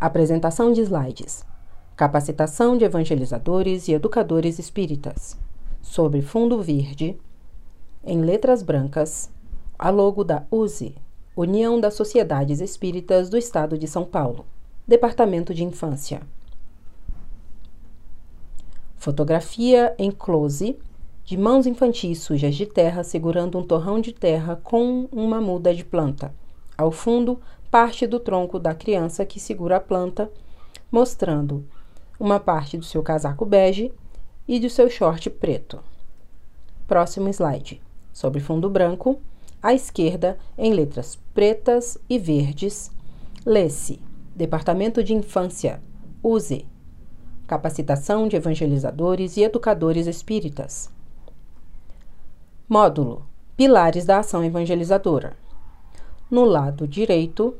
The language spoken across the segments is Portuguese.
Apresentação de slides. Capacitação de evangelizadores e educadores espíritas. Sobre fundo verde, em letras brancas, a logo da USE, União das Sociedades Espíritas do Estado de São Paulo, Departamento de Infância. Fotografia em close de mãos infantis sujas de terra segurando um torrão de terra com uma muda de planta. Ao fundo, parte do tronco da criança que segura a planta, mostrando uma parte do seu casaco bege e do seu short preto. Próximo slide. Sobre fundo branco, à esquerda, em letras pretas e verdes, lê-se Departamento de Infância, USE, Capacitação de Evangelizadores e Educadores Espíritas. Módulo Pilares da Ação Evangelizadora. No lado direito,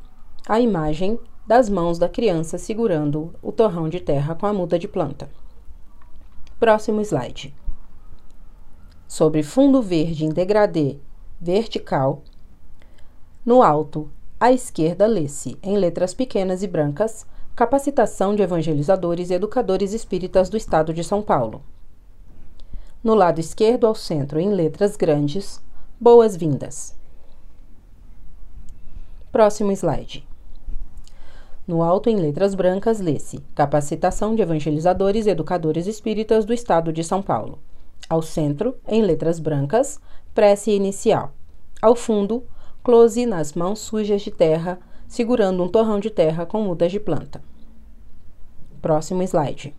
a imagem das mãos da criança segurando o torrão de terra com a muda de planta. Próximo slide. Sobre fundo verde em degradê vertical, no alto, à esquerda, lê-se, em letras pequenas e brancas, Capacitação de Evangelizadores e Educadores Espíritas do Estado de São Paulo. No lado esquerdo ao centro, em letras grandes, Boas-vindas. Próximo slide. No alto, em letras brancas, lê-se Capacitação de Evangelizadores e Educadores Espíritas do Estado de São Paulo. Ao centro, em letras brancas, Prece Inicial. Ao fundo, close nas mãos sujas de terra, segurando um torrão de terra com mudas de planta. Próximo slide.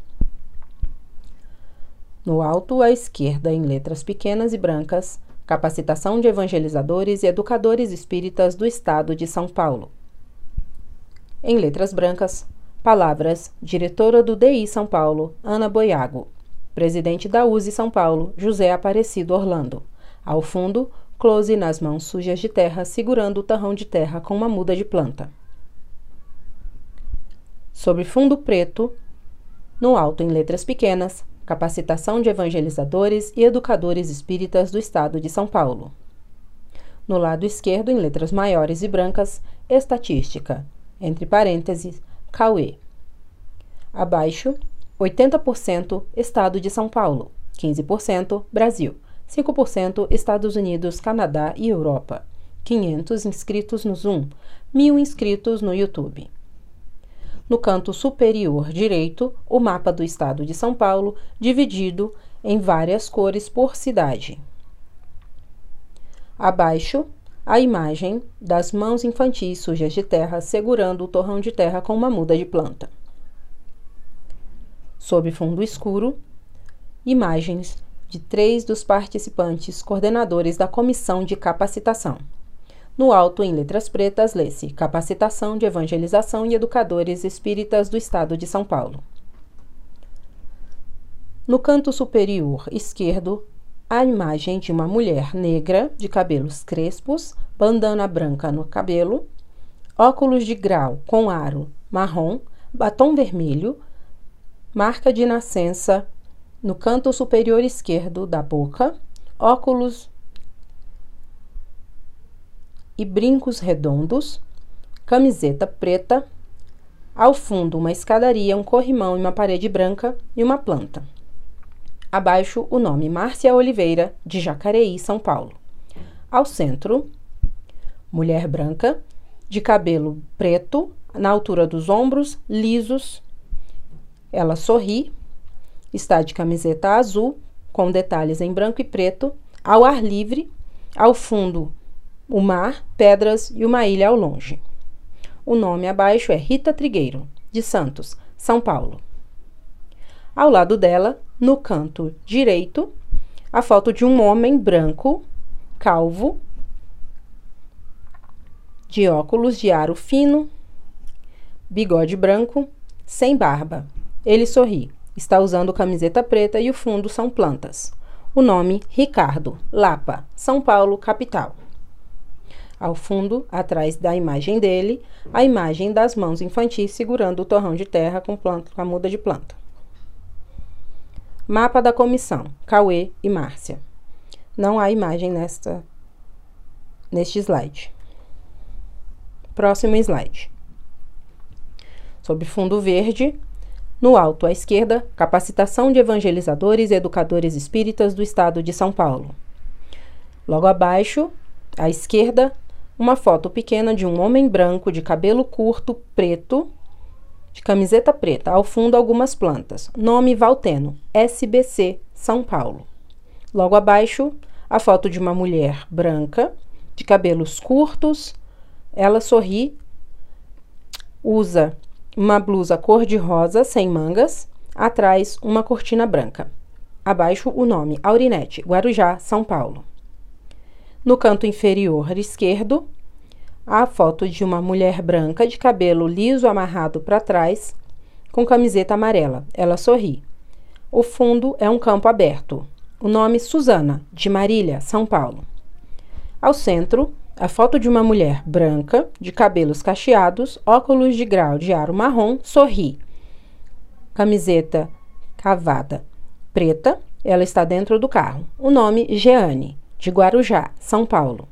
No alto, à esquerda, em letras pequenas e brancas, Capacitação de Evangelizadores e Educadores Espíritas do Estado de São Paulo. Em letras brancas, palavras Diretora do DI São Paulo, Ana Boiago. Presidente da USE São Paulo, José Aparecido Orlando. Ao fundo, close nas mãos sujas de terra, segurando o tarrão de terra com uma muda de planta. Sobre fundo preto, no alto em letras pequenas, Capacitação de Evangelizadores e Educadores Espíritas do Estado de São Paulo. No lado esquerdo, em letras maiores e brancas, Estatística, entre parênteses, Cauê. Abaixo, 80% Estado de São Paulo, 15% Brasil, 5% Estados Unidos, Canadá e Europa, 500 inscritos no Zoom, 1000 inscritos no YouTube. No canto superior direito, o mapa do estado de São Paulo, dividido em várias cores por cidade. Abaixo, a imagem das mãos infantis sujas de terra segurando o torrão de terra com uma muda de planta. Sob fundo escuro, imagens de três dos participantes coordenadores da comissão de capacitação. No alto, em letras pretas, lê-se Capacitação de Evangelização e Educadores Espíritas do Estado de São Paulo. No canto superior esquerdo, a imagem de uma mulher negra de cabelos crespos, bandana branca no cabelo, óculos de grau com aro marrom, batom vermelho, marca de nascença no canto superior esquerdo da boca, óculos e brincos redondos, camiseta preta, ao fundo uma escadaria, um corrimão e uma parede branca e uma planta. Abaixo o nome Márcia Oliveira, de Jacareí, São Paulo. Ao centro, mulher branca, de cabelo preto, na altura dos ombros, lisos. Ela sorri, está de camiseta azul, com detalhes em branco e preto, ao ar livre, ao fundo o mar, pedras e uma ilha ao longe. O nome abaixo é Rita Trigueiro, de Santos, São Paulo. Ao lado dela, no canto direito, a foto de um homem branco, calvo, de óculos de aro fino, bigode branco, sem barba. Ele sorri. Está usando camiseta preta e o fundo são plantas. O nome Ricardo, Lapa, São Paulo, capital. Ao fundo, atrás da imagem dele, a imagem das mãos infantis segurando o torrão de terra com, planta, com a muda de planta. Mapa da comissão: Cauê e Márcia. Não há imagem nesta neste slide. Próximo slide. sobre fundo verde. No alto à esquerda, capacitação de evangelizadores e educadores espíritas do estado de São Paulo. Logo abaixo, à esquerda, uma foto pequena de um homem branco de cabelo curto, preto, de camiseta preta. Ao fundo, algumas plantas. Nome Valteno, SBC, São Paulo. Logo abaixo, a foto de uma mulher branca, de cabelos curtos. Ela sorri, usa uma blusa cor-de-rosa sem mangas, atrás uma cortina branca. Abaixo o nome Aurinete, Guarujá, São Paulo. No canto inferior esquerdo, a foto de uma mulher branca de cabelo liso amarrado para trás, com camiseta amarela. Ela sorri. O fundo é um campo aberto. O nome Susana, de Marília, São Paulo. Ao centro, a foto de uma mulher branca, de cabelos cacheados, óculos de grau de aro marrom, sorri. Camiseta cavada preta, ela está dentro do carro. O nome Jeane, de Guarujá, São Paulo.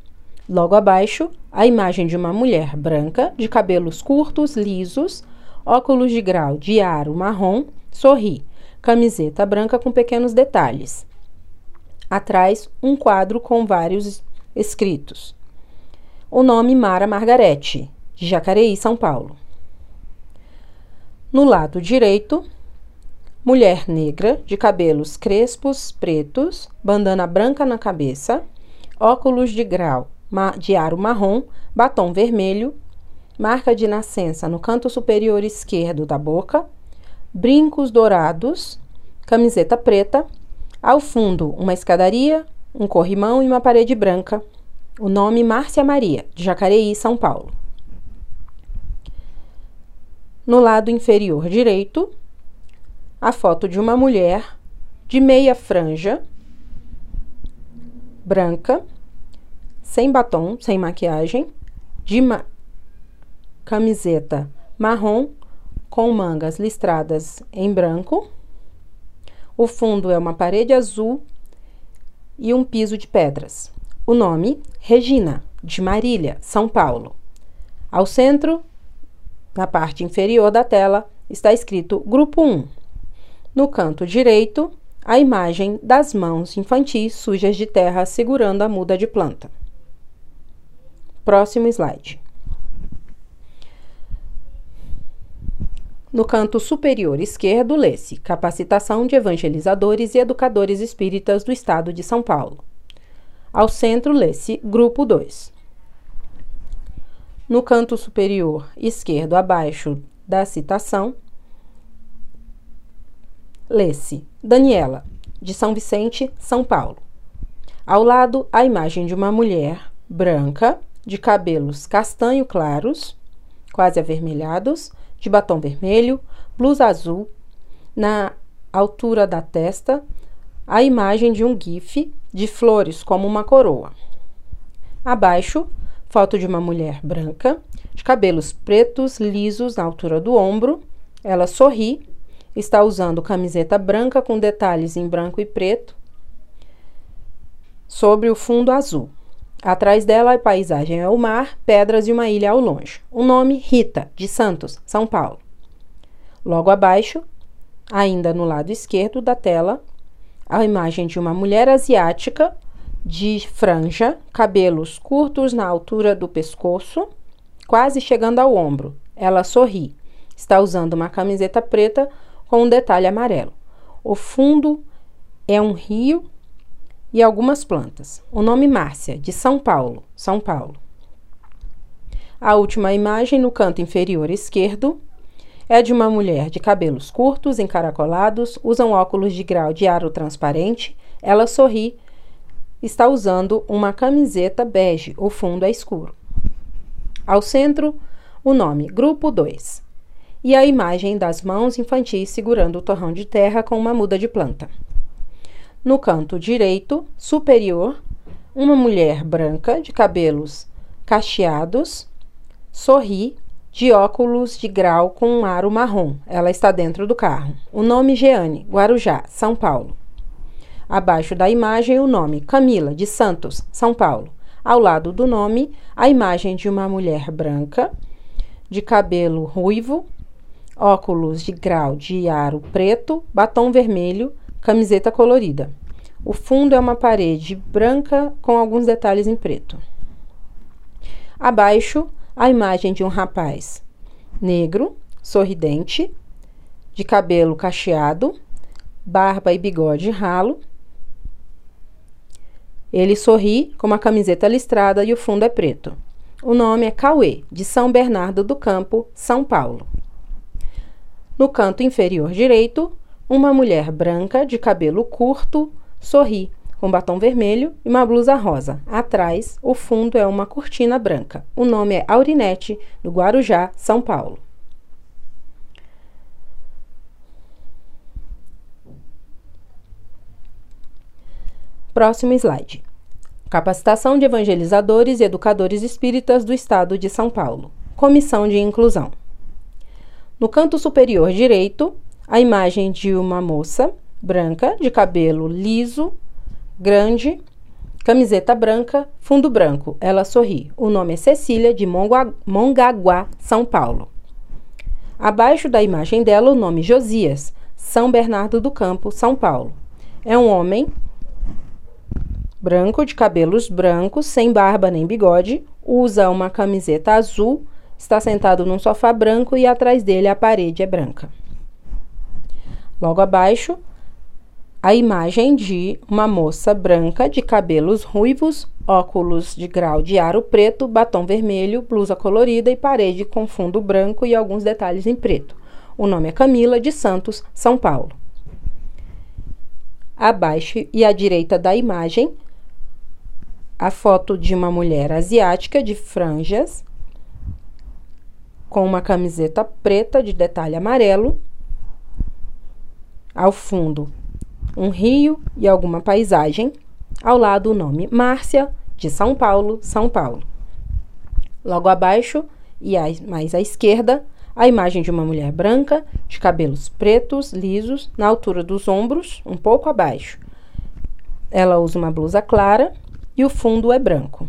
Logo abaixo, a imagem de uma mulher branca, de cabelos curtos, lisos, óculos de grau de aro marrom, sorri. Camiseta branca com pequenos detalhes. Atrás, um quadro com vários escritos o nome Mara Margarete, de Jacareí, São Paulo. No lado direito, mulher negra, de cabelos crespos, pretos, bandana branca na cabeça, óculos de grau de aro marrom, batom vermelho, marca de nascença no canto superior esquerdo da boca, brincos dourados, camiseta preta, ao fundo uma escadaria, um corrimão e uma parede branca o nome Márcia Maria, de Jacareí, São Paulo. No lado inferior direito, a foto de uma mulher de meia franja, branca, sem batom, sem maquiagem, de ma camiseta marrom com mangas listradas em branco. O fundo é uma parede azul e um piso de pedras. O nome: Regina, de Marília, São Paulo. Ao centro, na parte inferior da tela, está escrito Grupo 1. No canto direito, a imagem das mãos infantis sujas de terra segurando a muda de planta. Próximo slide. No canto superior esquerdo, lê-se Capacitação de Evangelizadores e Educadores Espíritas do Estado de São Paulo. Ao centro, lê-se Grupo 2. No canto superior esquerdo, abaixo da citação, lê-se Daniela, de São Vicente, São Paulo. Ao lado, a imagem de uma mulher branca, de cabelos castanho claros, quase avermelhados, de batom vermelho, blusa azul, na altura da testa, a imagem de um gif de flores como uma coroa. Abaixo, foto de uma mulher branca, de cabelos pretos lisos na altura do ombro. Ela sorri, está usando camiseta branca com detalhes em branco e preto sobre o fundo azul. Atrás dela, a paisagem é o mar, pedras e uma ilha ao longe. O nome Rita, de Santos, São Paulo. Logo abaixo, ainda no lado esquerdo da tela, a imagem de uma mulher asiática de franja, cabelos curtos na altura do pescoço, quase chegando ao ombro. Ela sorri. Está usando uma camiseta preta com um detalhe amarelo. O fundo é um rio e algumas plantas. O nome Márcia, de São Paulo, São Paulo. A última imagem no canto inferior esquerdo é de uma mulher de cabelos curtos, encaracolados, usam óculos de grau de aro transparente. Ela sorri. Está usando uma camiseta bege, o fundo é escuro. Ao centro, o nome Grupo 2 e a imagem das mãos infantis segurando o torrão de terra com uma muda de planta. No canto direito superior, uma mulher branca de cabelos cacheados sorri de óculos de grau com um aro marrom. Ela está dentro do carro. O nome Jeane, Guarujá, São Paulo. Abaixo da imagem, o nome Camila, de Santos, São Paulo. Ao lado do nome, a imagem de uma mulher branca, de cabelo ruivo, óculos de grau de aro preto, batom vermelho, camiseta colorida. O fundo é uma parede branca com alguns detalhes em preto. Abaixo, a imagem de um rapaz negro, sorridente, de cabelo cacheado, barba e bigode ralo. Ele sorri com uma camiseta listrada e o fundo é preto. O nome é Cauê, de São Bernardo do Campo, São Paulo. No canto inferior direito, uma mulher branca de cabelo curto sorri, com batom vermelho e uma blusa rosa. Atrás, o fundo é uma cortina branca. O nome é Aurinete, do Guarujá, São Paulo. Próximo slide. Capacitação de evangelizadores e educadores espíritas do Estado de São Paulo. Comissão de Inclusão. No canto superior direito, a imagem de uma moça branca, de cabelo liso, grande, camiseta branca, fundo branco. Ela sorri. O nome é Cecília, de Mongaguá, São Paulo. Abaixo da imagem dela, o nome Josias, São Bernardo do Campo, São Paulo. É um homem branco, de cabelos brancos, sem barba nem bigode, usa uma camiseta azul Está sentado num sofá branco e atrás dele a parede é branca. Logo abaixo, a imagem de uma moça branca de cabelos ruivos, óculos de grau de aro preto, batom vermelho, blusa colorida e parede com fundo branco e alguns detalhes em preto. O nome é Camila de Santos, São Paulo. Abaixo e à direita da imagem, a foto de uma mulher asiática de franjas com uma camiseta preta de detalhe amarelo. Ao fundo, um rio e alguma paisagem. Ao lado, o nome Márcia, de São Paulo, São Paulo. Logo abaixo, e mais à esquerda, a imagem de uma mulher branca, de cabelos pretos, lisos, na altura dos ombros, um pouco abaixo. Ela usa uma blusa clara e o fundo é branco.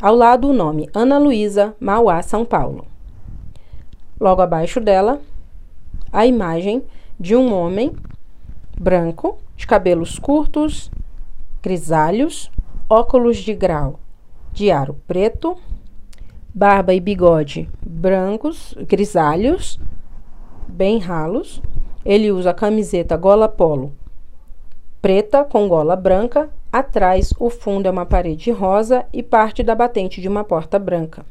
Ao lado, o nome Ana Luísa, Mauá, São Paulo. Logo abaixo dela, a imagem de um homem branco, de cabelos curtos, grisalhos, óculos de grau de aro preto, barba e bigode brancos, grisalhos, bem ralos. Ele usa camiseta gola polo preta com gola branca. Atrás, o fundo é uma parede rosa e parte da batente de uma porta branca.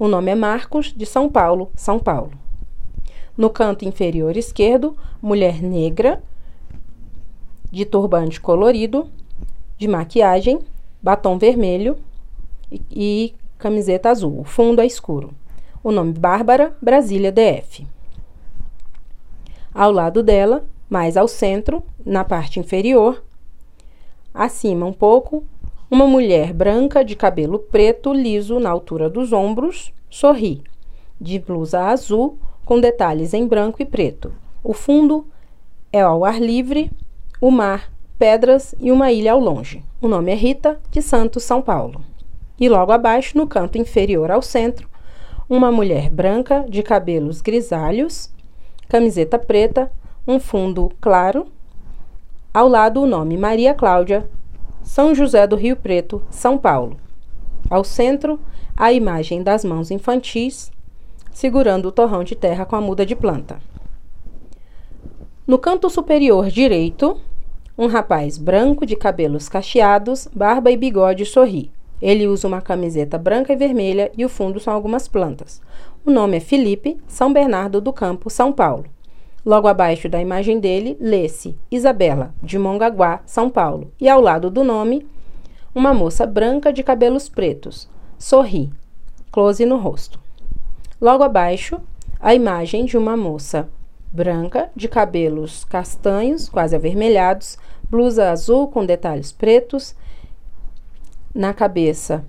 O nome é Marcos, de São Paulo, São Paulo. No canto inferior esquerdo, mulher negra, de turbante colorido, de maquiagem, batom vermelho e, e camiseta azul. O fundo é escuro. O nome Bárbara, Brasília DF. Ao lado dela, mais ao centro, na parte inferior, acima um pouco, uma mulher branca de cabelo preto liso na altura dos ombros sorri, de blusa azul com detalhes em branco e preto. O fundo é ao ar livre, o mar, pedras e uma ilha ao longe. O nome é Rita de Santos, São Paulo. E logo abaixo, no canto inferior ao centro, uma mulher branca de cabelos grisalhos, camiseta preta, um fundo claro. Ao lado, o nome Maria Cláudia são José do Rio Preto, São Paulo. Ao centro, a imagem das mãos infantis segurando o torrão de terra com a muda de planta. No canto superior direito, um rapaz branco de cabelos cacheados, barba e bigode sorri. Ele usa uma camiseta branca e vermelha e o fundo são algumas plantas. O nome é Felipe, São Bernardo do Campo, São Paulo. Logo abaixo da imagem dele, lê-se Isabela, de Mongaguá, São Paulo. E ao lado do nome, uma moça branca de cabelos pretos. Sorri. Close no rosto. Logo abaixo, a imagem de uma moça branca de cabelos castanhos, quase avermelhados, blusa azul com detalhes pretos. Na cabeça,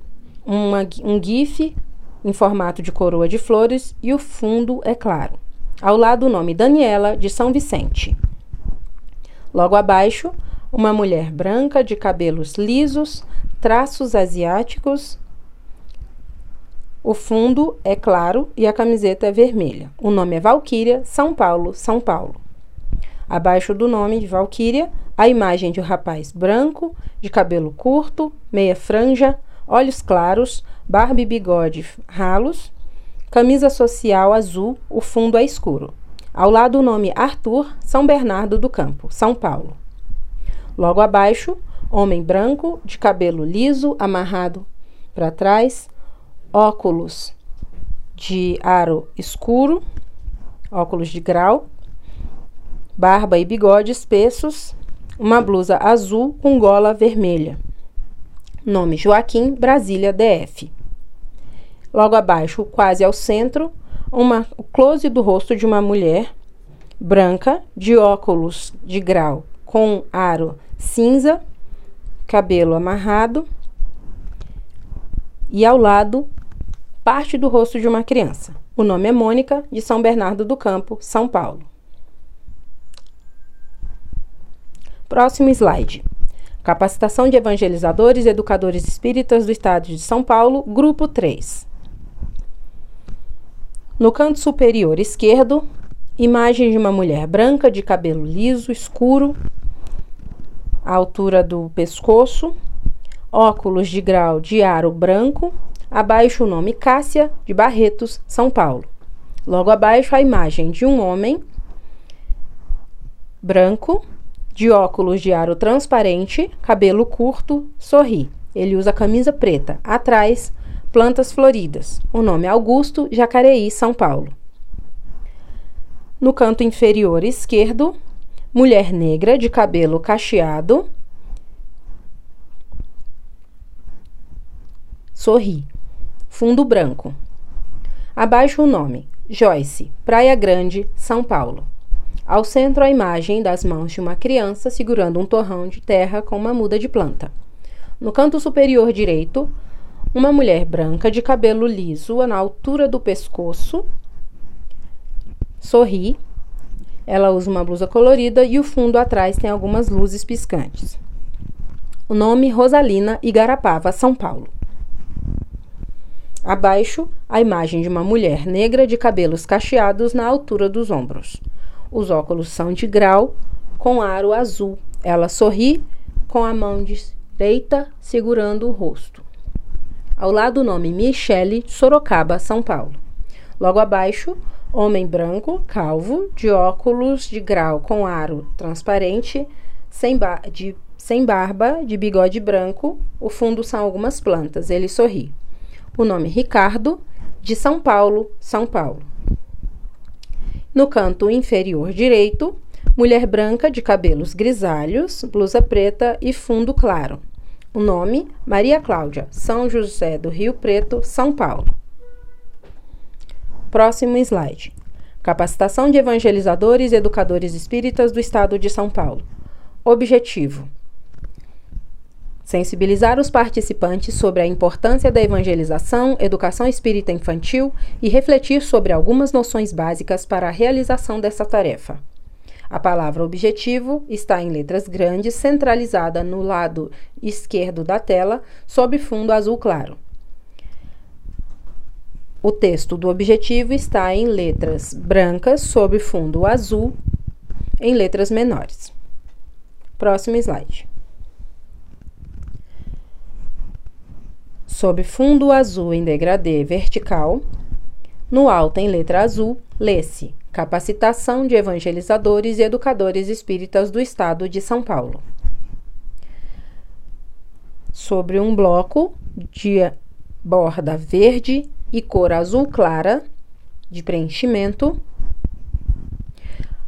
uma, um gif em formato de coroa de flores e o fundo é claro. Ao lado, o nome Daniela, de São Vicente. Logo abaixo, uma mulher branca de cabelos lisos, traços asiáticos, O fundo é claro e a camiseta é vermelha. O nome é Valquíria, São Paulo, São Paulo. Abaixo do nome de Valquíria, a imagem de um rapaz branco, de cabelo curto, meia franja, olhos claros, barba e bigode ralos, camisa social azul, o fundo é escuro. Ao lado o nome Arthur, São Bernardo do Campo, São Paulo. Logo abaixo, homem branco, de cabelo liso, amarrado para trás, óculos de aro escuro, óculos de grau, barba e bigode espessos, uma blusa azul com gola vermelha. Nome Joaquim, Brasília, DF. Logo abaixo, quase ao centro, uma, o close do rosto de uma mulher branca, de óculos de grau com aro cinza, cabelo amarrado e ao lado parte do rosto de uma criança. O nome é Mônica, de São Bernardo do Campo, São Paulo. Próximo slide. Capacitação de evangelizadores e educadores espíritas do Estado de São Paulo, grupo 3. No canto superior esquerdo, imagem de uma mulher branca de cabelo liso, escuro, à altura do pescoço, óculos de grau de aro branco, abaixo o nome Cássia de Barretos, São Paulo. Logo abaixo a imagem de um homem branco, de óculos de aro transparente, cabelo curto, sorri. Ele usa camisa preta. Atrás, Plantas floridas. O nome Augusto, Jacareí, São Paulo. No canto inferior esquerdo, mulher negra de cabelo cacheado. Sorri. Fundo branco. Abaixo o nome: Joyce, Praia Grande, São Paulo. Ao centro, a imagem das mãos de uma criança segurando um torrão de terra com uma muda de planta. No canto superior direito, uma mulher branca de cabelo liso na altura do pescoço sorri. Ela usa uma blusa colorida e o fundo atrás tem algumas luzes piscantes. O nome Rosalina Igarapava, São Paulo. Abaixo, a imagem de uma mulher negra de cabelos cacheados na altura dos ombros. Os óculos são de grau, com aro azul. Ela sorri com a mão direita segurando o rosto. Ao lado o nome Michele, Sorocaba, São Paulo. Logo abaixo, homem branco, calvo, de óculos de grau com aro transparente, sem, de, sem barba, de bigode branco. O fundo são algumas plantas. Ele sorri. O nome Ricardo, de São Paulo, São Paulo. No canto inferior direito, mulher branca de cabelos grisalhos, blusa preta e fundo claro. O nome: Maria Cláudia, São José do Rio Preto, São Paulo. Próximo slide. Capacitação de evangelizadores e educadores espíritas do Estado de São Paulo. Objetivo: sensibilizar os participantes sobre a importância da evangelização, educação espírita infantil e refletir sobre algumas noções básicas para a realização dessa tarefa. A palavra objetivo está em letras grandes, centralizada no lado esquerdo da tela, sob fundo azul claro. O texto do objetivo está em letras brancas, sob fundo azul, em letras menores. Próximo slide. Sob fundo azul em degradê vertical, no alto em letra azul, lê-se Capacitação de evangelizadores e educadores espíritas do Estado de São Paulo. Sobre um bloco de borda verde e cor azul clara de preenchimento,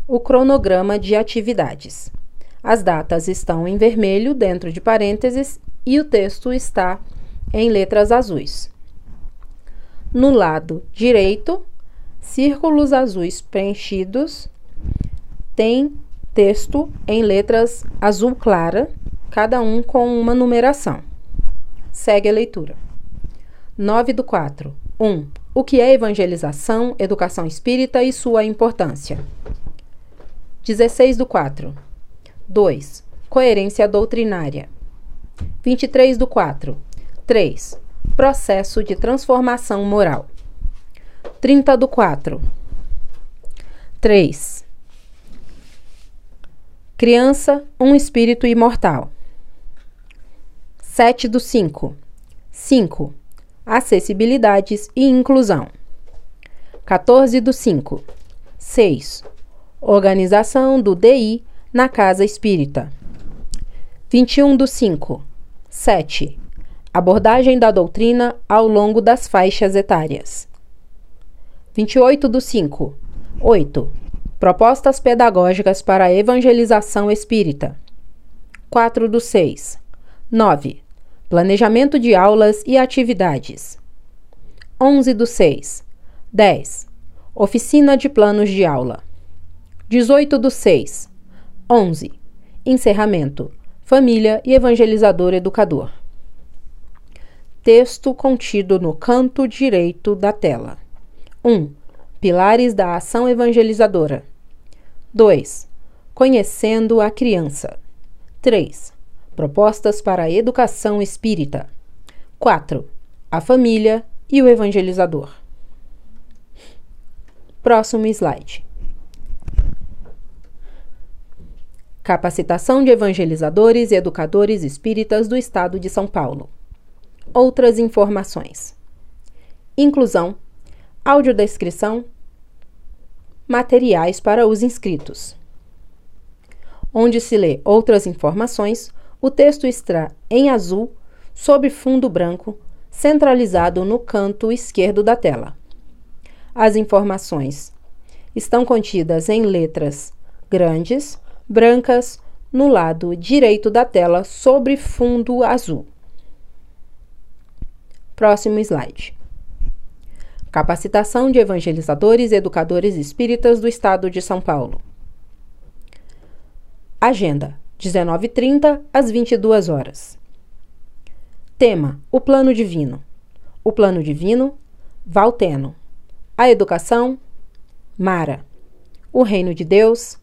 o cronograma de atividades. As datas estão em vermelho dentro de parênteses e o texto está em letras azuis. No lado direito, Círculos azuis preenchidos têm texto em letras azul clara, cada um com uma numeração. Segue a leitura. 9 do 4. 1. O que é evangelização, educação espírita e sua importância? 16 do 4. 2. Coerência doutrinária. 23 do 4. 3. Processo de transformação moral. 30 do 4. 3. Criança, um espírito imortal. 7 do 5. 5. Acessibilidades e inclusão. 14 do 5. 6. Organização do DI na Casa Espírita. 21 do 5. 7. Abordagem da doutrina ao longo das faixas etárias. 28 do 5. 8. Propostas pedagógicas para a evangelização espírita. 4 do 6. 9. Planejamento de aulas e atividades. 11 do 6. 10. Oficina de planos de aula. 18 do 6. 11. Encerramento. Família e evangelizador educador. Texto contido no canto direito da tela. 1. Pilares da ação evangelizadora. 2. Conhecendo a criança. 3. Propostas para a educação espírita. 4. A família e o evangelizador. Próximo slide. Capacitação de evangelizadores e educadores espíritas do Estado de São Paulo. Outras informações: inclusão, audiodescrição, materiais para os inscritos. Onde se lê outras informações, o texto está em azul, sob fundo branco, centralizado no canto esquerdo da tela. As informações estão contidas em letras grandes brancas no lado direito da tela sobre fundo azul. Próximo slide. Capacitação de evangelizadores e educadores espíritas do Estado de São Paulo. Agenda: 19h30 às 22 horas. Tema: O Plano Divino. O Plano Divino, Valteno. A Educação, Mara. O Reino de Deus,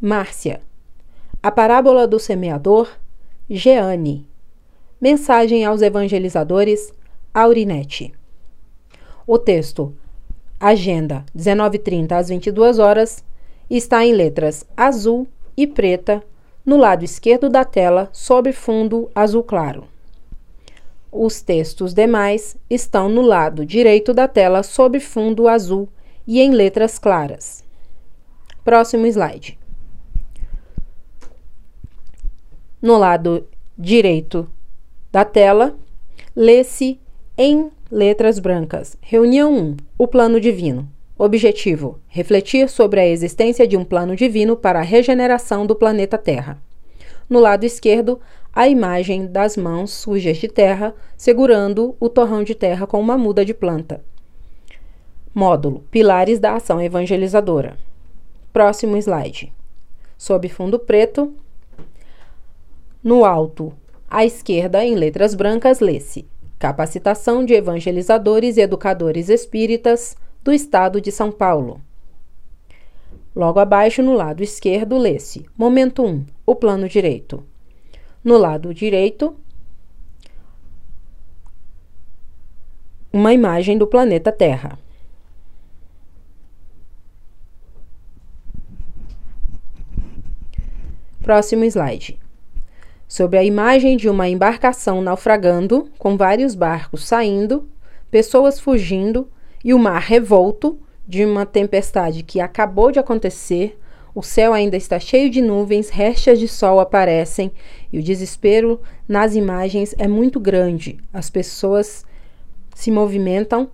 Márcia. A parábola do semeador, Jeane. Mensagem aos evangelizadores, Aurinete. O texto, agenda 19h30 às 22 horas, está em letras azul e preta no lado esquerdo da tela, sob fundo azul claro. Os textos demais estão no lado direito da tela, sob fundo azul e em letras claras. Próximo slide. No lado direito da tela, lê-se em letras brancas. Reunião 1. O plano divino. Objetivo: refletir sobre a existência de um plano divino para a regeneração do planeta Terra. No lado esquerdo, a imagem das mãos sujas de terra segurando o torrão de terra com uma muda de planta. Módulo: Pilares da ação evangelizadora. Próximo slide. Sob fundo preto, no alto, à esquerda, em letras brancas, lê-se: Capacitação de evangelizadores e educadores espíritas do Estado de São Paulo. Logo abaixo, no lado esquerdo, lê-se: Momento 1 O plano direito. No lado direito, uma imagem do planeta Terra. Próximo slide sobre a imagem de uma embarcação naufragando, com vários barcos saindo, pessoas fugindo e o mar revolto de uma tempestade que acabou de acontecer. O céu ainda está cheio de nuvens, restas de sol aparecem e o desespero nas imagens é muito grande. As pessoas se movimentam,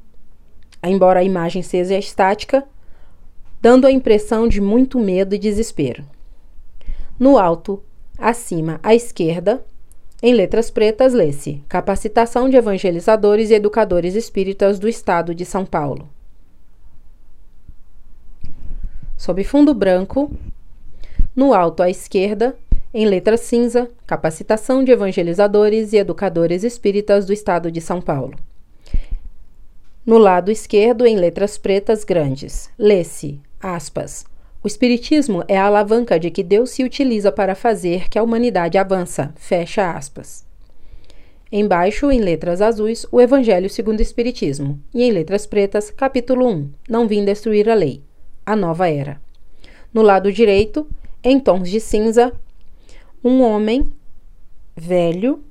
embora a imagem seja estática, dando a impressão de muito medo e desespero. No alto, Acima, à esquerda, em letras pretas, lê-se Capacitação de Evangelizadores e Educadores Espíritas do Estado de São Paulo. Sob fundo branco, no alto à esquerda, em letra cinza, Capacitação de Evangelizadores e Educadores Espíritas do Estado de São Paulo. No lado esquerdo, em letras pretas grandes, lê-se, aspas, o Espiritismo é a alavanca de que Deus se utiliza para fazer que a humanidade avança. Fecha aspas. Embaixo, em letras azuis, o Evangelho segundo o Espiritismo. E em letras pretas, capítulo 1. Não vim destruir a lei. A nova era. No lado direito, em tons de cinza, um homem velho,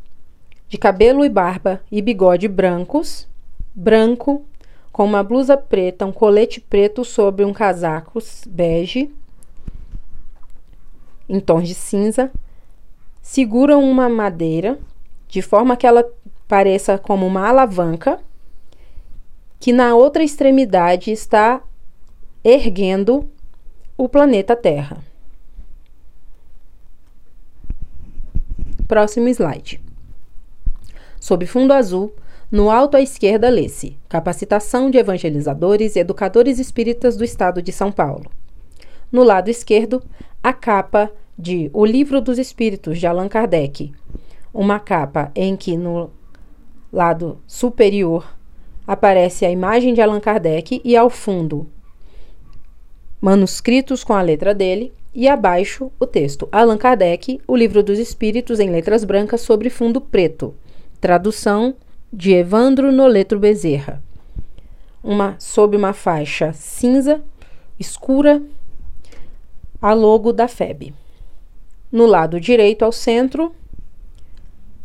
de cabelo e barba e bigode brancos, branco, com uma blusa preta, um colete preto sobre um casaco bege, em tons de cinza, segura uma madeira de forma que ela pareça como uma alavanca, que na outra extremidade está erguendo o planeta Terra. Próximo slide. Sob fundo azul, no alto à esquerda lê-se Capacitação de evangelizadores e educadores espíritas do Estado de São Paulo. No lado esquerdo, a capa de O Livro dos Espíritos de Allan Kardec, uma capa em que no lado superior aparece a imagem de Allan Kardec e ao fundo manuscritos com a letra dele e abaixo o texto Allan Kardec, O Livro dos Espíritos em letras brancas sobre fundo preto. Tradução de Evandro Noletro Bezerra. Uma sob uma faixa cinza escura a logo da FEB. No lado direito ao centro,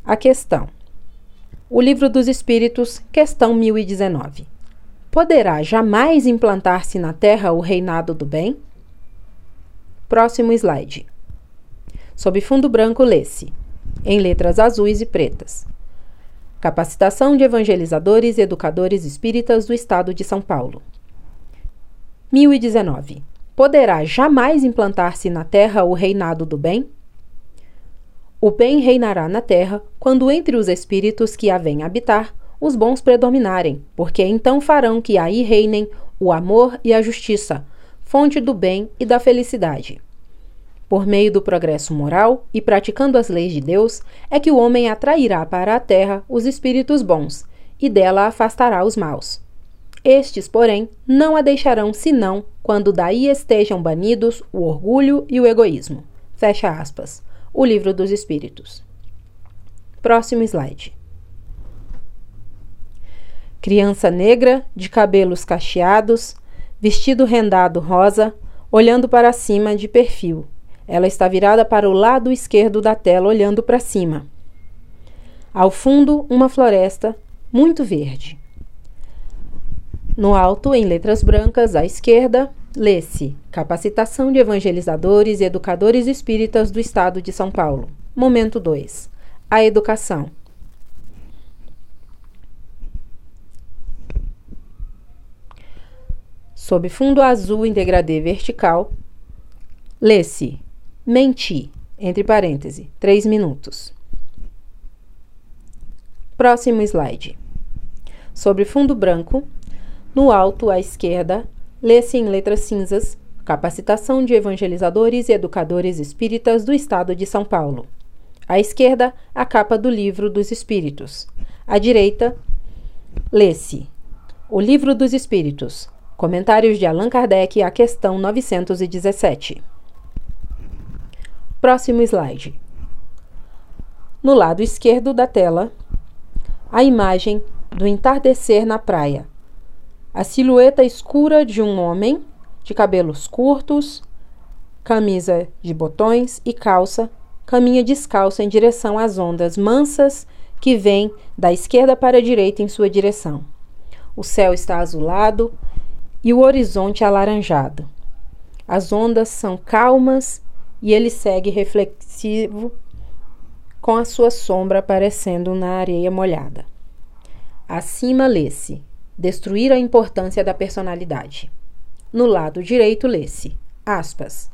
a questão. O Livro dos Espíritos, questão 1019. Poderá jamais implantar-se na Terra o reinado do bem? Próximo slide. Sob fundo branco, lê-se, em letras azuis e pretas. Capacitação de evangelizadores e educadores espíritas do Estado de São Paulo. 1019. Poderá jamais implantar-se na Terra o reinado do bem? O bem reinará na terra quando entre os espíritos que a vêm habitar os bons predominarem, porque então farão que aí reinem o amor e a justiça, fonte do bem e da felicidade. Por meio do progresso moral e praticando as leis de Deus, é que o homem atrairá para a terra os espíritos bons e dela afastará os maus. Estes, porém, não a deixarão senão quando daí estejam banidos o orgulho e o egoísmo. Fecha aspas. O Livro dos Espíritos. Próximo slide. Criança negra, de cabelos cacheados, vestido rendado rosa, olhando para cima de perfil. Ela está virada para o lado esquerdo da tela, olhando para cima. Ao fundo, uma floresta muito verde. No alto, em letras brancas, à esquerda, Lê-se Capacitação de Evangelizadores e Educadores Espíritas do Estado de São Paulo. Momento 2. A educação. Sob fundo azul em degradê vertical, lê-se Menti, entre parênteses, 3 minutos. Próximo slide. Sobre fundo branco, no alto à esquerda, Lê-se em letras cinzas Capacitação de Evangelizadores e Educadores Espíritas do Estado de São Paulo. À esquerda, a capa do Livro dos Espíritos. À direita, lê-se O Livro dos Espíritos. Comentários de Allan Kardec à questão 917. Próximo slide. No lado esquerdo da tela, a imagem do entardecer na praia, a silhueta escura de um homem de cabelos curtos, camisa de botões e calça caminha descalço em direção às ondas mansas que vêm da esquerda para a direita em sua direção. O céu está azulado e o horizonte alaranjado. As ondas são calmas e ele segue reflexivo com a sua sombra aparecendo na areia molhada. Acima lê-se: Destruir a importância da personalidade. No lado direito lê-se, aspas,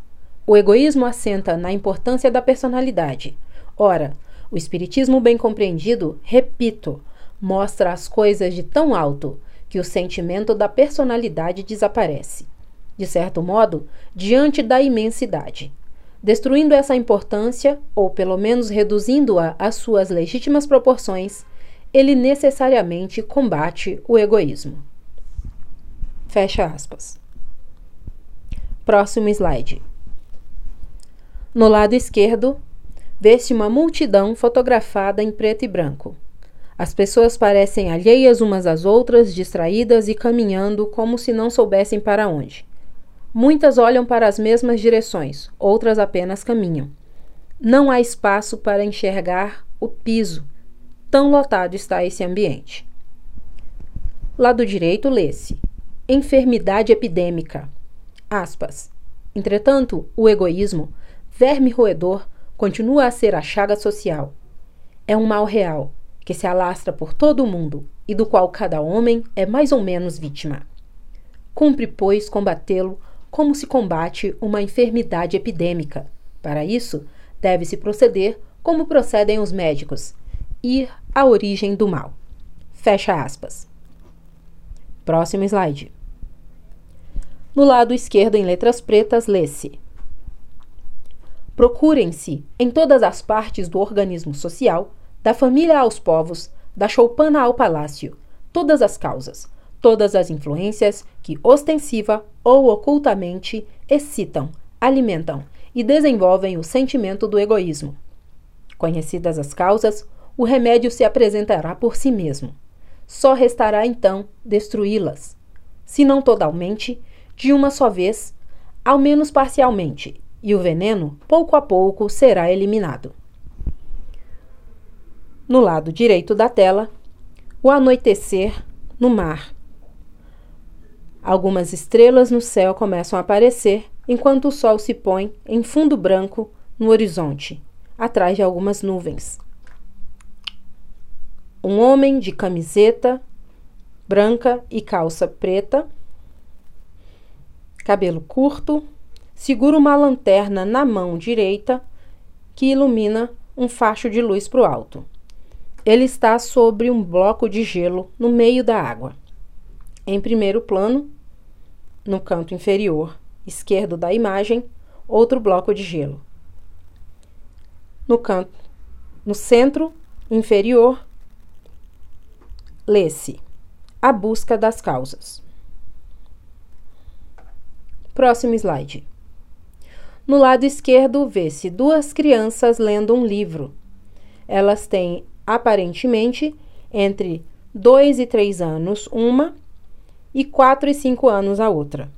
o egoísmo assenta na importância da personalidade. Ora, o espiritismo bem compreendido, repito, mostra as coisas de tão alto que o sentimento da personalidade desaparece. De certo modo, diante da imensidade. Destruindo essa importância, ou pelo menos reduzindo-a às suas legítimas proporções, ele necessariamente combate o egoísmo. Fecha aspas. Próximo slide. No lado esquerdo, vê-se uma multidão fotografada em preto e branco. As pessoas parecem alheias umas às outras, distraídas e caminhando como se não soubessem para onde. Muitas olham para as mesmas direções, outras apenas caminham. Não há espaço para enxergar o piso. Tão lotado está esse ambiente. Lado direito lê-se: enfermidade epidêmica. Aspas. Entretanto, o egoísmo, verme roedor, continua a ser a chaga social. É um mal real, que se alastra por todo o mundo e do qual cada homem é mais ou menos vítima. Cumpre, pois, combatê-lo como se combate uma enfermidade epidêmica. Para isso, deve-se proceder como procedem os médicos: ir à origem do mal. Fecha aspas. Próximo slide. No lado esquerdo, em letras pretas, lê-se: Procurem-se, em todas as partes do organismo social, da família aos povos, da choupana ao palácio, todas as causas, todas as influências que ostensiva ou ocultamente excitam, alimentam e desenvolvem o sentimento do egoísmo. Conhecidas as causas, o remédio se apresentará por si mesmo. Só restará então destruí-las, se não totalmente, de uma só vez, ao menos parcialmente, e o veneno, pouco a pouco, será eliminado. No lado direito da tela, o anoitecer no mar. Algumas estrelas no céu começam a aparecer enquanto o sol se põe em fundo branco no horizonte, atrás de algumas nuvens. Um homem de camiseta branca e calça preta, cabelo curto, segura uma lanterna na mão direita que ilumina um facho de luz para o alto. Ele está sobre um bloco de gelo no meio da água. Em primeiro plano, no canto inferior esquerdo da imagem, outro bloco de gelo. No canto, no centro inferior, lê-se A busca das causas. Próximo slide. No lado esquerdo, vê-se duas crianças lendo um livro. Elas têm aparentemente entre 2 e 3 anos uma e 4 e 5 anos a outra.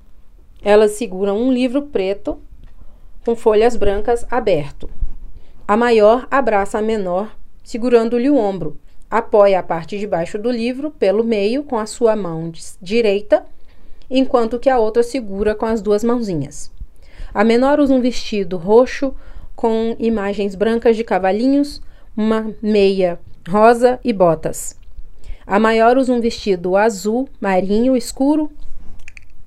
Elas seguram um livro preto com folhas brancas aberto. A maior abraça a menor, segurando-lhe o ombro. Apoia a parte de baixo do livro pelo meio com a sua mão direita, enquanto que a outra segura com as duas mãozinhas. A menor usa um vestido roxo com imagens brancas de cavalinhos uma meia rosa e botas. A maior usa um vestido azul marinho escuro,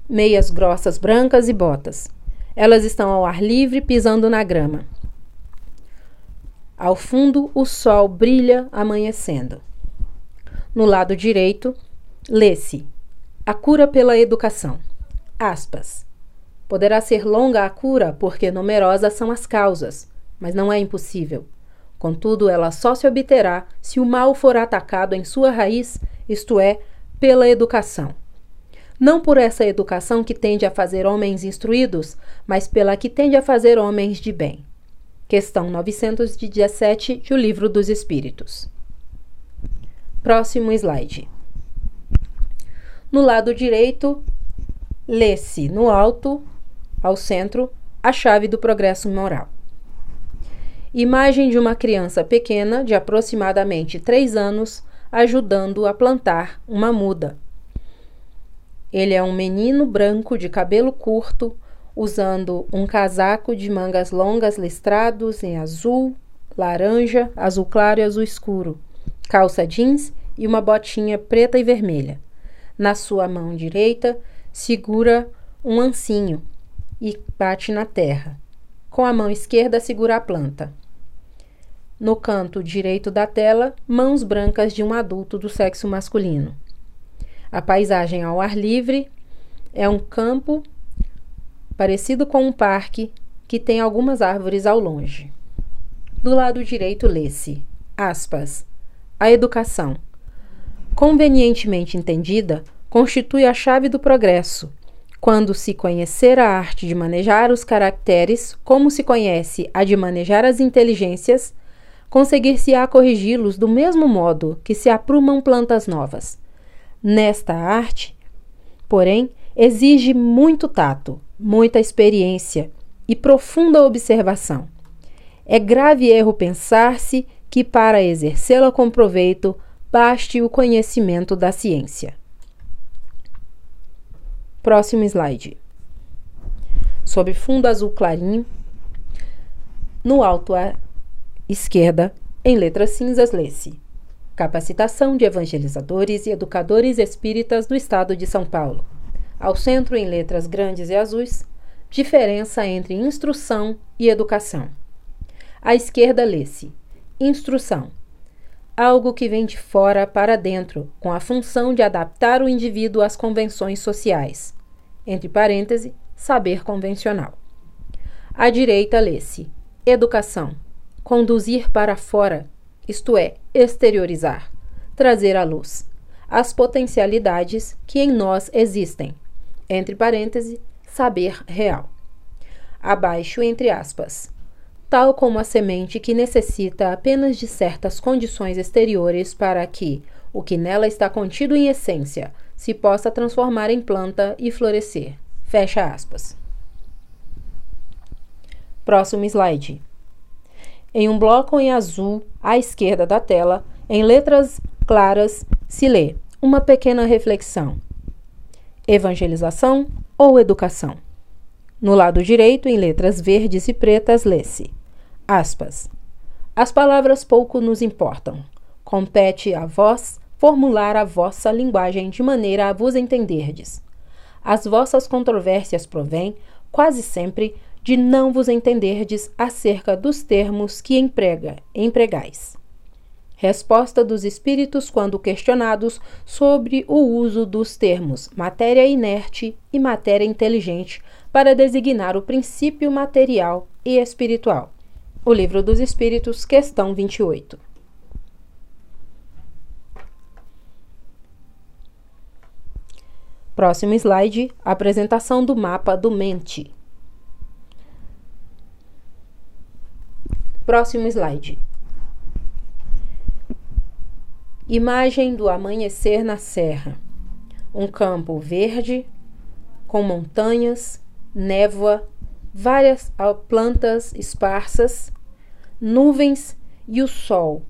meias grossas brancas e botas. Elas estão ao ar livre, pisando na grama. Ao fundo, o sol brilha amanhecendo. No lado direito, lê-se: A cura pela educação. Aspas. Poderá ser longa a cura porque numerosas são as causas, mas não é impossível. Contudo, ela só se obterá se o mal for atacado em sua raiz, isto é, pela educação. Não por essa educação que tende a fazer homens instruídos, mas pela que tende a fazer homens de bem. Questão 917 do Livro dos Espíritos. Próximo slide. No lado direito, lê-se no alto, ao centro, a chave do progresso moral. Imagem de uma criança pequena, de aproximadamente 3 anos, ajudando a plantar uma muda. Ele é um menino branco de cabelo curto, usando um casaco de mangas longas listrados em azul, laranja, azul claro e azul escuro, calça jeans e uma botinha preta e vermelha. Na sua mão direita, segura um ancinho e bate na terra. Com a mão esquerda, segura a planta. No canto direito da tela, mãos brancas de um adulto do sexo masculino. A paisagem ao ar livre é um campo parecido com um parque que tem algumas árvores ao longe. Do lado direito lê-se, aspas, a educação, convenientemente entendida, constitui a chave do progresso. Quando se conhecer a arte de manejar os caracteres, como se conhece a de manejar as inteligências, conseguir-se-á corrigi-los do mesmo modo que se aprumam plantas novas. Nesta arte, porém, exige muito tato, muita experiência e profunda observação. É grave erro pensar-se que, para exercê-la com proveito, baste o conhecimento da ciência. Próximo slide. Sob fundo azul clarinho, no alto esquerda, em letras cinzas, lê-se: Capacitação de evangelizadores e educadores espíritas do Estado de São Paulo. Ao centro, em letras grandes e azuis, diferença entre instrução e educação. À esquerda, lê-se: Instrução. Algo que vem de fora para dentro, com a função de adaptar o indivíduo às convenções sociais. Entre parênteses, saber convencional. À direita, lê-se: Educação. Conduzir para fora, isto é, exteriorizar, trazer à luz as potencialidades que em nós existem. Entre parênteses, saber real. Abaixo, entre aspas. Tal como a semente que necessita apenas de certas condições exteriores para que o que nela está contido em essência se possa transformar em planta e florescer. Fecha aspas. Próximo slide. Em um bloco em azul à esquerda da tela, em letras claras, se lê uma pequena reflexão: evangelização ou educação? No lado direito, em letras verdes e pretas, lê-se: aspas. As palavras pouco nos importam. Compete a vós formular a vossa linguagem de maneira a vos entenderdes. As vossas controvérsias provêm, quase sempre, de não vos entenderdes acerca dos termos que emprega, empregais. Resposta dos espíritos quando questionados sobre o uso dos termos matéria inerte e matéria inteligente para designar o princípio material e espiritual. O Livro dos Espíritos, questão 28. Próximo slide: apresentação do mapa do Mente. Próximo slide. Imagem do amanhecer na serra. Um campo verde com montanhas, névoa, várias plantas esparsas, nuvens e o sol,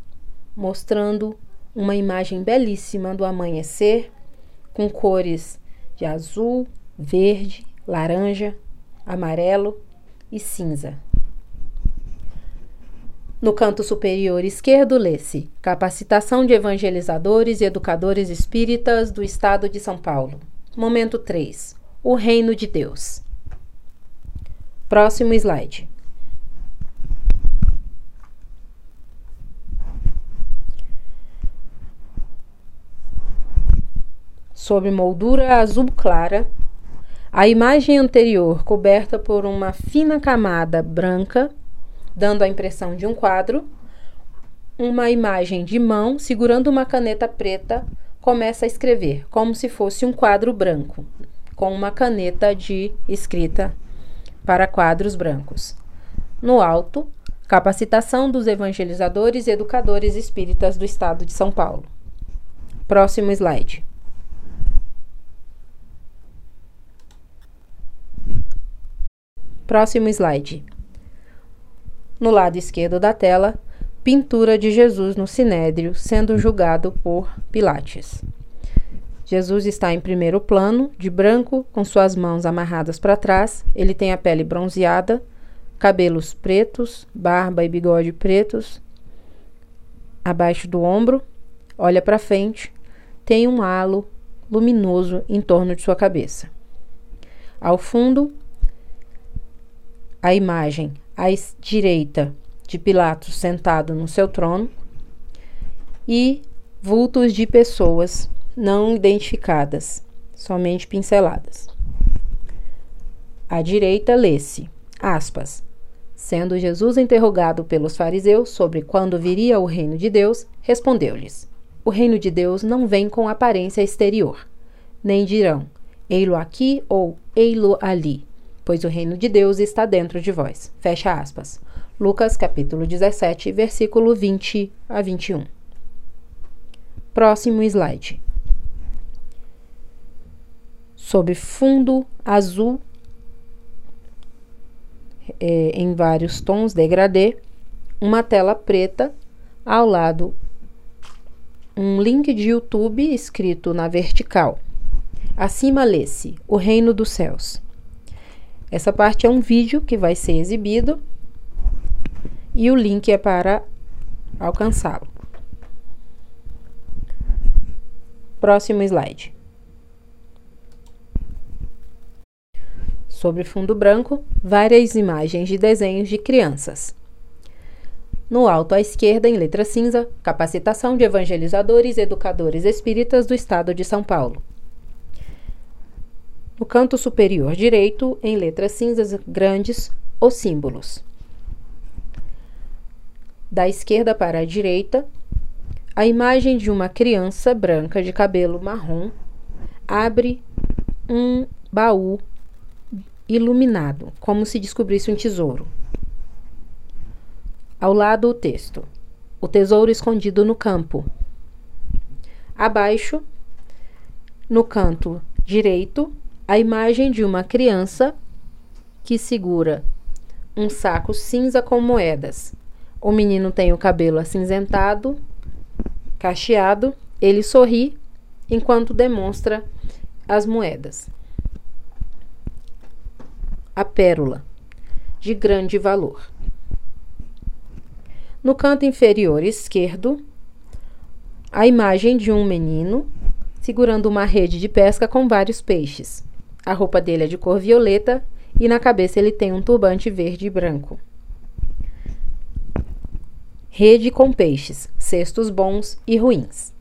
mostrando uma imagem belíssima do amanhecer com cores de azul, verde, laranja, amarelo e cinza. No canto superior esquerdo, lê-se Capacitação de Evangelizadores e Educadores Espíritas do Estado de São Paulo. Momento 3. O Reino de Deus. Próximo slide. Sob moldura azul clara, a imagem anterior coberta por uma fina camada branca dando a impressão de um quadro. Uma imagem de mão segurando uma caneta preta começa a escrever, como se fosse um quadro branco, com uma caneta de escrita para quadros brancos. No alto, capacitação dos evangelizadores e educadores espíritas do estado de São Paulo. Próximo slide. Próximo slide. No lado esquerdo da tela, pintura de Jesus no sinédrio sendo julgado por Pilates. Jesus está em primeiro plano, de branco, com suas mãos amarradas para trás. Ele tem a pele bronzeada, cabelos pretos, barba e bigode pretos, abaixo do ombro, olha para frente, tem um halo luminoso em torno de sua cabeça. Ao fundo, a imagem à direita de Pilatos sentado no seu trono e vultos de pessoas não identificadas, somente pinceladas. À direita lê-se, aspas, sendo Jesus interrogado pelos fariseus sobre quando viria o reino de Deus, respondeu-lhes: O reino de Deus não vem com aparência exterior, nem dirão: ei-lo aqui ou ei-lo ali pois o reino de Deus está dentro de vós. Fecha aspas. Lucas capítulo 17, versículo 20 a 21. Próximo slide. Sob fundo azul, é, em vários tons degradê, uma tela preta, ao lado um link de YouTube escrito na vertical. Acima lê-se O Reino dos Céus. Essa parte é um vídeo que vai ser exibido e o link é para alcançá-lo. Próximo slide. Sobre fundo branco, várias imagens de desenhos de crianças. No alto à esquerda, em letra cinza, capacitação de evangelizadores e educadores espíritas do estado de São Paulo. No canto superior direito, em letras cinzas grandes, os símbolos. Da esquerda para a direita, a imagem de uma criança branca de cabelo marrom abre um baú iluminado, como se descobrisse um tesouro. Ao lado, o texto: O tesouro escondido no campo. Abaixo, no canto direito, a imagem de uma criança que segura um saco cinza com moedas. O menino tem o cabelo acinzentado cacheado, ele sorri enquanto demonstra as moedas. A pérola, de grande valor. No canto inferior esquerdo, a imagem de um menino segurando uma rede de pesca com vários peixes. A roupa dele é de cor violeta e na cabeça ele tem um turbante verde e branco. Rede com peixes, cestos bons e ruins.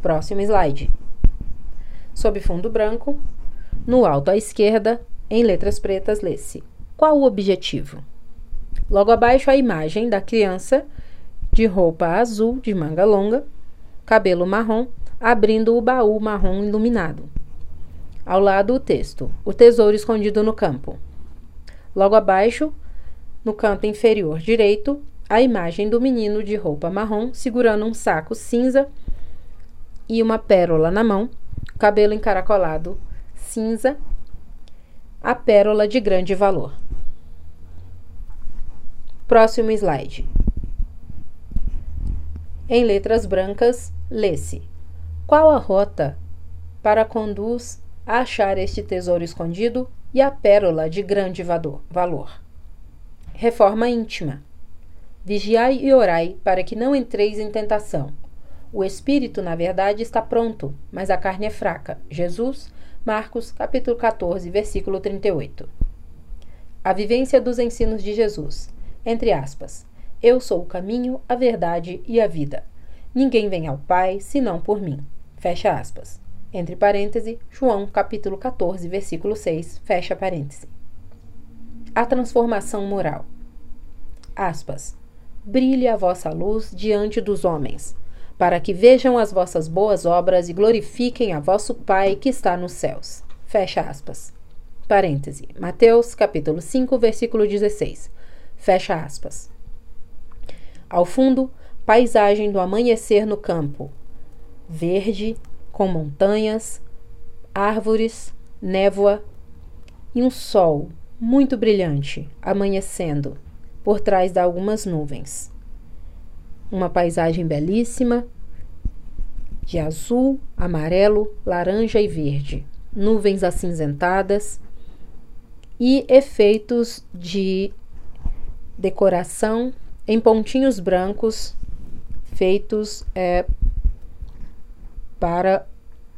Próximo slide. Sob fundo branco, no alto à esquerda, em letras pretas, lê-se: Qual o objetivo? Logo abaixo, a imagem da criança de roupa azul de manga longa, cabelo marrom, abrindo o baú marrom iluminado. Ao lado, o texto: O tesouro escondido no campo. Logo abaixo, no canto inferior direito, a imagem do menino de roupa marrom segurando um saco cinza e uma pérola na mão, cabelo encaracolado cinza, a pérola de grande valor. Próximo slide. Em letras brancas, lê-se: Qual a rota para conduz a achar este tesouro escondido e a pérola de grande valor? Reforma íntima. Vigiai e orai para que não entreis em tentação. O espírito, na verdade, está pronto, mas a carne é fraca. Jesus, Marcos, capítulo 14, versículo 38. A vivência dos ensinos de Jesus. Entre aspas. Eu sou o caminho, a verdade e a vida. Ninguém vem ao Pai senão por mim. Fecha aspas. Entre parênteses, João capítulo 14, versículo 6, fecha parêntese. A transformação moral. Aspas brilhe a vossa luz diante dos homens, para que vejam as vossas boas obras e glorifiquem a vosso Pai que está nos céus. Fecha aspas. Parêntese. Mateus, capítulo 5, versículo 16. Fecha aspas. Ao fundo, paisagem do amanhecer no campo. Verde, com montanhas, árvores, névoa e um sol muito brilhante amanhecendo por trás de algumas nuvens. Uma paisagem belíssima de azul, amarelo, laranja e verde, nuvens acinzentadas e efeitos de decoração em pontinhos brancos feitos é, para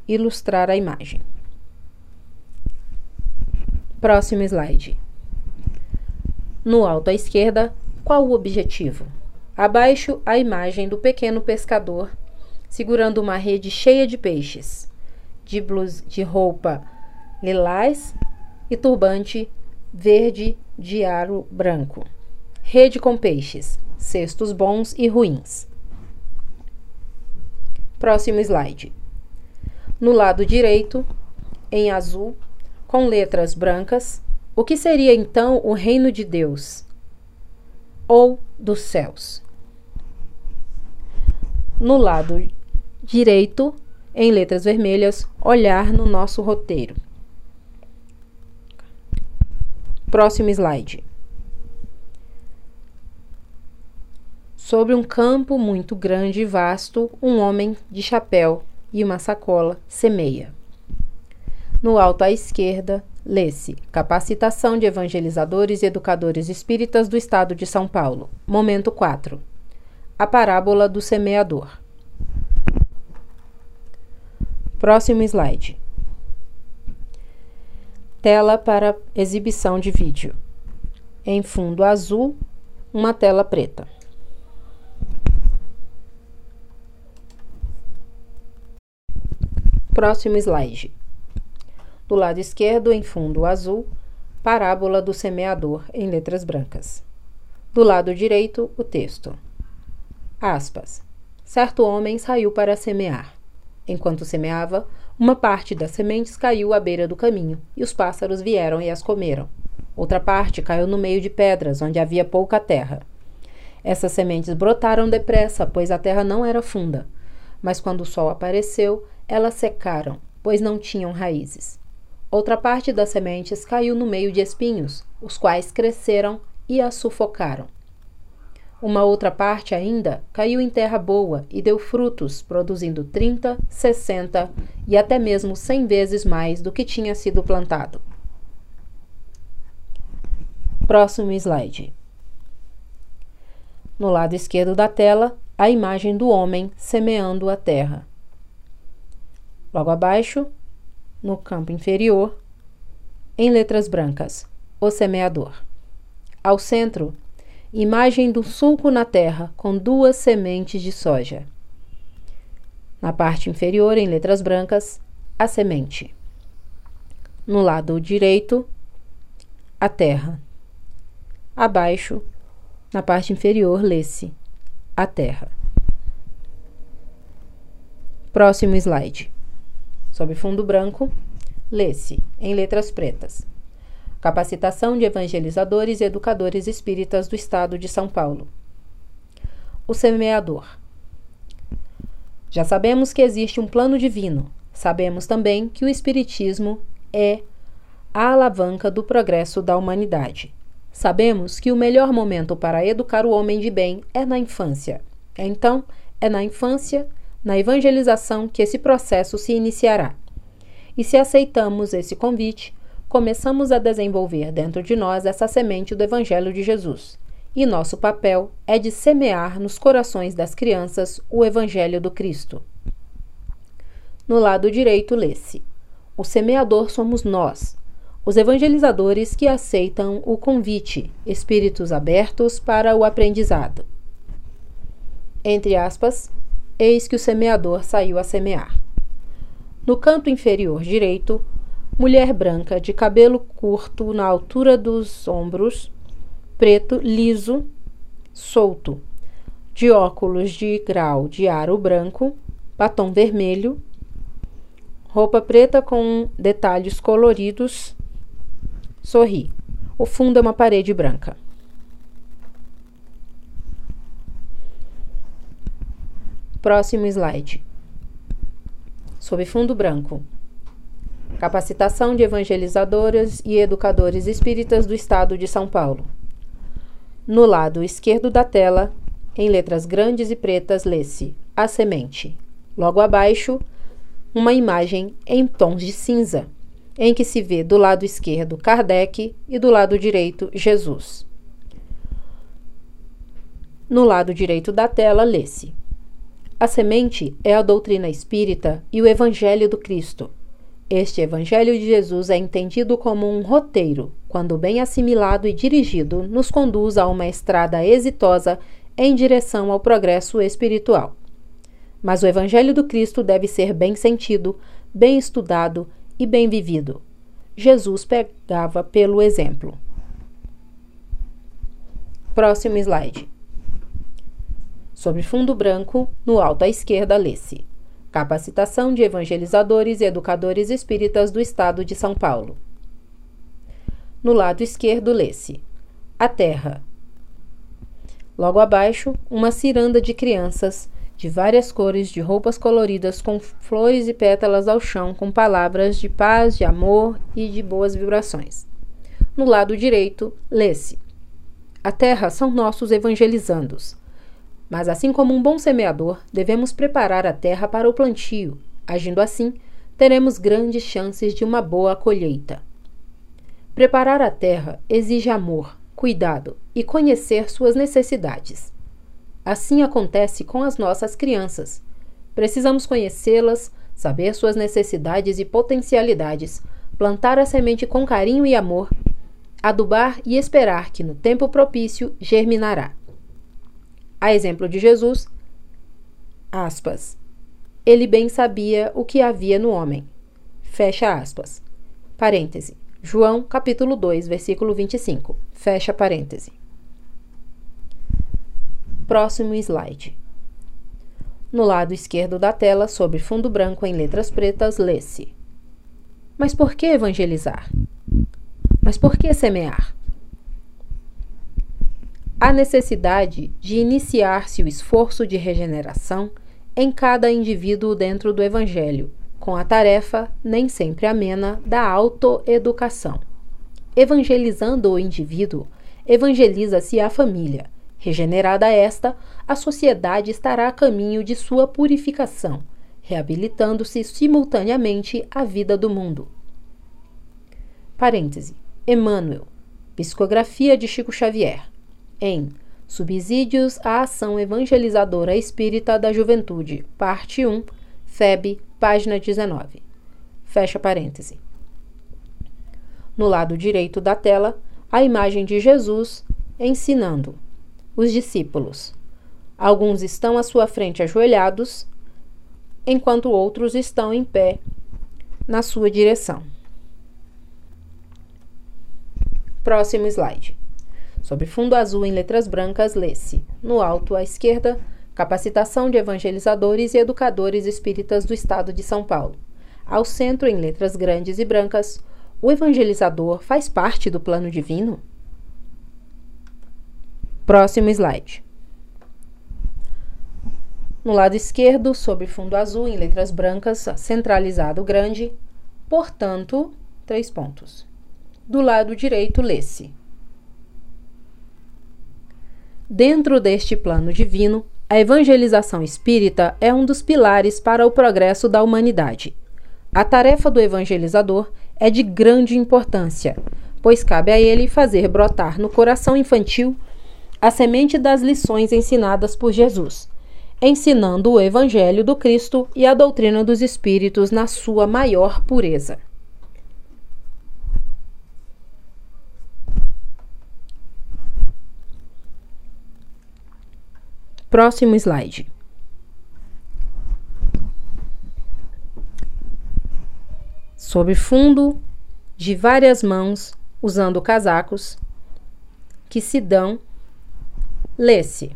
ilustrar a imagem. Próximo slide. No alto à esquerda, qual o objetivo? Abaixo, a imagem do pequeno pescador segurando uma rede cheia de peixes, de, blus, de roupa lilás e turbante verde de aro branco. Rede com peixes, cestos bons e ruins. Próximo slide. No lado direito, em azul, com letras brancas, o que seria então o reino de Deus? ou dos céus. No lado direito, em letras vermelhas, olhar no nosso roteiro. Próximo slide. Sobre um campo muito grande e vasto, um homem de chapéu e uma sacola semeia. No alto à esquerda, lê-se Capacitação de Evangelizadores e Educadores Espíritas do Estado de São Paulo. Momento 4. A parábola do semeador. Próximo slide. Tela para exibição de vídeo. Em fundo azul, uma tela preta. Próximo slide. Do lado esquerdo, em fundo azul, parábola do semeador em letras brancas. Do lado direito, o texto. Aspas. Certo homem saiu para semear. Enquanto semeava, uma parte das sementes caiu à beira do caminho, e os pássaros vieram e as comeram. Outra parte caiu no meio de pedras, onde havia pouca terra. Essas sementes brotaram depressa, pois a terra não era funda. Mas quando o sol apareceu, elas secaram, pois não tinham raízes. Outra parte das sementes caiu no meio de espinhos, os quais cresceram e a sufocaram. Uma outra parte ainda caiu em terra boa e deu frutos, produzindo 30, 60 e até mesmo 100 vezes mais do que tinha sido plantado. Próximo slide. No lado esquerdo da tela, a imagem do homem semeando a terra. Logo abaixo, no campo inferior, em letras brancas, o semeador. Ao centro, imagem do sulco na terra com duas sementes de soja. Na parte inferior, em letras brancas, a semente. No lado direito, a terra. Abaixo, na parte inferior, lê-se a terra. Próximo slide. Sob fundo branco, lê-se, em letras pretas, Capacitação de Evangelizadores e Educadores Espíritas do Estado de São Paulo. O semeador. Já sabemos que existe um plano divino. Sabemos também que o Espiritismo é a alavanca do progresso da humanidade. Sabemos que o melhor momento para educar o homem de bem é na infância. Então, é na infância, na evangelização, que esse processo se iniciará. E se aceitamos esse convite, começamos a desenvolver dentro de nós essa semente do Evangelho de Jesus. E nosso papel é de semear nos corações das crianças o Evangelho do Cristo. No lado direito, lê-se: O semeador somos nós, os evangelizadores que aceitam o convite, espíritos abertos para o aprendizado. Entre aspas, eis que o semeador saiu a semear. No canto inferior direito, mulher branca, de cabelo curto na altura dos ombros, preto, liso, solto, de óculos de grau de aro branco, batom vermelho, roupa preta com detalhes coloridos, sorri. O fundo é uma parede branca. Próximo slide. Sob fundo branco. Capacitação de evangelizadores e educadores espíritas do Estado de São Paulo. No lado esquerdo da tela, em letras grandes e pretas, lê-se A Semente. Logo abaixo, uma imagem em tons de cinza, em que se vê do lado esquerdo Kardec e do lado direito Jesus. No lado direito da tela, lê-se: A semente é a doutrina espírita e o Evangelho do Cristo este Evangelho de Jesus é entendido como um roteiro, quando bem assimilado e dirigido, nos conduz a uma estrada exitosa em direção ao progresso espiritual. Mas o Evangelho do Cristo deve ser bem sentido, bem estudado e bem vivido. Jesus pegava pelo exemplo. Próximo slide. Sobre fundo branco, no alto à esquerda, lê-se: Capacitação de evangelizadores e educadores espíritas do Estado de São Paulo. No lado esquerdo, lê-se: A Terra. Logo abaixo, uma ciranda de crianças de várias cores, de roupas coloridas, com flores e pétalas ao chão, com palavras de paz, de amor e de boas vibrações. No lado direito, lê-se: A terra são nossos evangelizandos. Mas, assim como um bom semeador, devemos preparar a terra para o plantio. Agindo assim, teremos grandes chances de uma boa colheita. Preparar a terra exige amor, cuidado e conhecer suas necessidades. Assim acontece com as nossas crianças. Precisamos conhecê-las, saber suas necessidades e potencialidades, plantar a semente com carinho e amor, adubar e esperar que no tempo propício germinará. A exemplo de Jesus, aspas, ele bem sabia o que havia no homem. Fecha aspas. Parêntese. João, capítulo 2, versículo 25. Fecha parêntese. Próximo slide. No lado esquerdo da tela, sobre fundo branco em letras pretas, lê-se: Mas por que evangelizar? Mas por que semear? A necessidade de iniciar-se o esforço de regeneração em cada indivíduo dentro do Evangelho, com a tarefa, nem sempre amena, da autoeducação. Evangelizando o indivíduo, evangeliza-se a família. Regenerada esta, a sociedade estará a caminho de sua purificação, reabilitando-se simultaneamente a vida do mundo. Parêntese. Emmanuel. Psicografia de Chico Xavier. Em Subsídios à Ação Evangelizadora Espírita da Juventude, Parte 1, FEB, página 19. Fecha parêntese. No lado direito da tela, a imagem de Jesus ensinando os discípulos. Alguns estão à sua frente ajoelhados, enquanto outros estão em pé na sua direção. Próximo slide. Sobre fundo azul em letras brancas, lê-se, no alto à esquerda, Capacitação de Evangelizadores e Educadores Espíritas do Estado de São Paulo. Ao centro, em letras grandes e brancas, o evangelizador faz parte do plano divino? Próximo slide. No lado esquerdo, sobre fundo azul, em letras brancas, centralizado grande, portanto, três pontos. Do lado direito, lê-se: Dentro deste plano divino, a evangelização espírita é um dos pilares para o progresso da humanidade. A tarefa do evangelizador é de grande importância, pois cabe a ele fazer brotar no coração infantil a semente das lições ensinadas por Jesus, ensinando o Evangelho do Cristo e a doutrina dos Espíritos na sua maior pureza. Próximo slide. Sob fundo de várias mãos, usando casacos, que se dão, lê-se.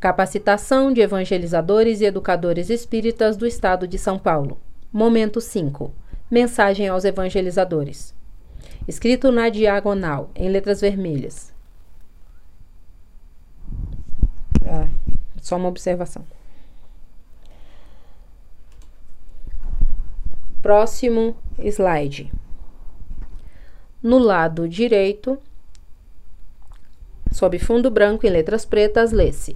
Capacitação de evangelizadores e educadores espíritas do Estado de São Paulo. Momento 5. Mensagem aos evangelizadores. Escrito na diagonal, em letras vermelhas. Só uma observação. Próximo slide. No lado direito, sob fundo branco em letras pretas, lê-se: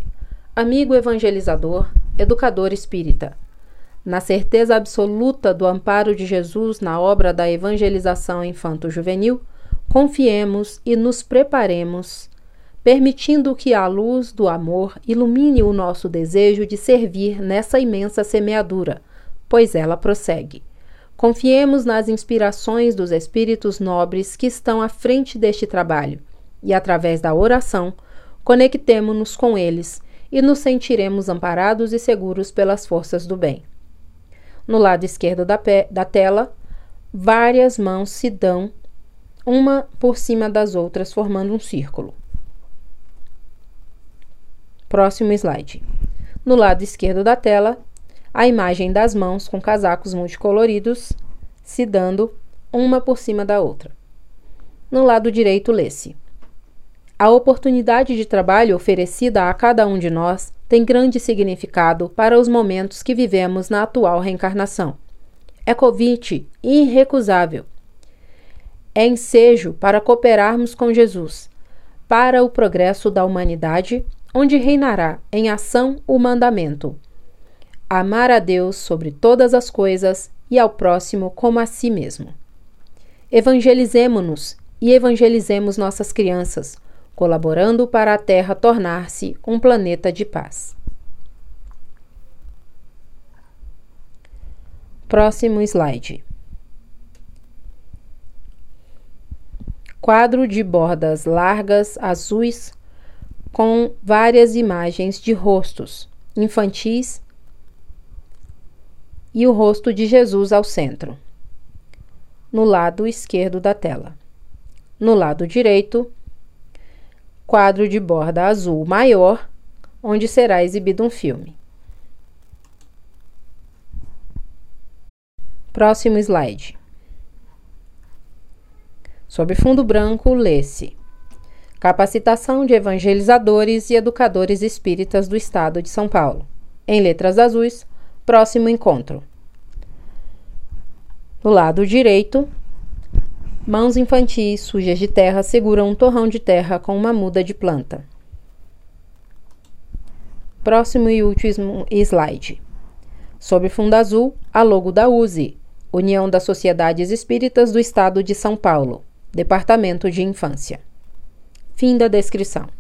Amigo evangelizador, educador espírita. Na certeza absoluta do amparo de Jesus na obra da evangelização infanto-juvenil, confiemos e nos preparemos permitindo que a luz do amor ilumine o nosso desejo de servir nessa imensa semeadura, pois ela prossegue. Confiemos nas inspirações dos espíritos nobres que estão à frente deste trabalho e, através da oração, conectemo-nos com eles e nos sentiremos amparados e seguros pelas forças do bem. No lado esquerdo da, da tela, várias mãos se dão, uma por cima das outras, formando um círculo. Próximo slide. No lado esquerdo da tela, a imagem das mãos com casacos multicoloridos se dando uma por cima da outra. No lado direito, lê-se: A oportunidade de trabalho oferecida a cada um de nós tem grande significado para os momentos que vivemos na atual reencarnação. É convite irrecusável. É ensejo para cooperarmos com Jesus, para o progresso da humanidade, onde reinará em ação o mandamento: amar a Deus sobre todas as coisas e ao próximo como a si mesmo. Evangelizemo-nos e evangelizemos nossas crianças colaborando para a Terra tornar-se um planeta de paz. Próximo slide. Quadro de bordas largas azuis com várias imagens de rostos infantis e o rosto de Jesus ao centro, no lado esquerdo da tela. No lado direito, quadro de borda azul maior, onde será exibido um filme. Próximo slide. Sob fundo branco, lê-se: Capacitação de evangelizadores e educadores espíritas do Estado de São Paulo. Em letras azuis, próximo encontro. No lado direito, Mãos infantis sujas de terra seguram um torrão de terra com uma muda de planta. Próximo e último slide. Sob fundo azul, a logo da USE, União das Sociedades Espíritas do Estado de São Paulo, Departamento de Infância. Fim da descrição.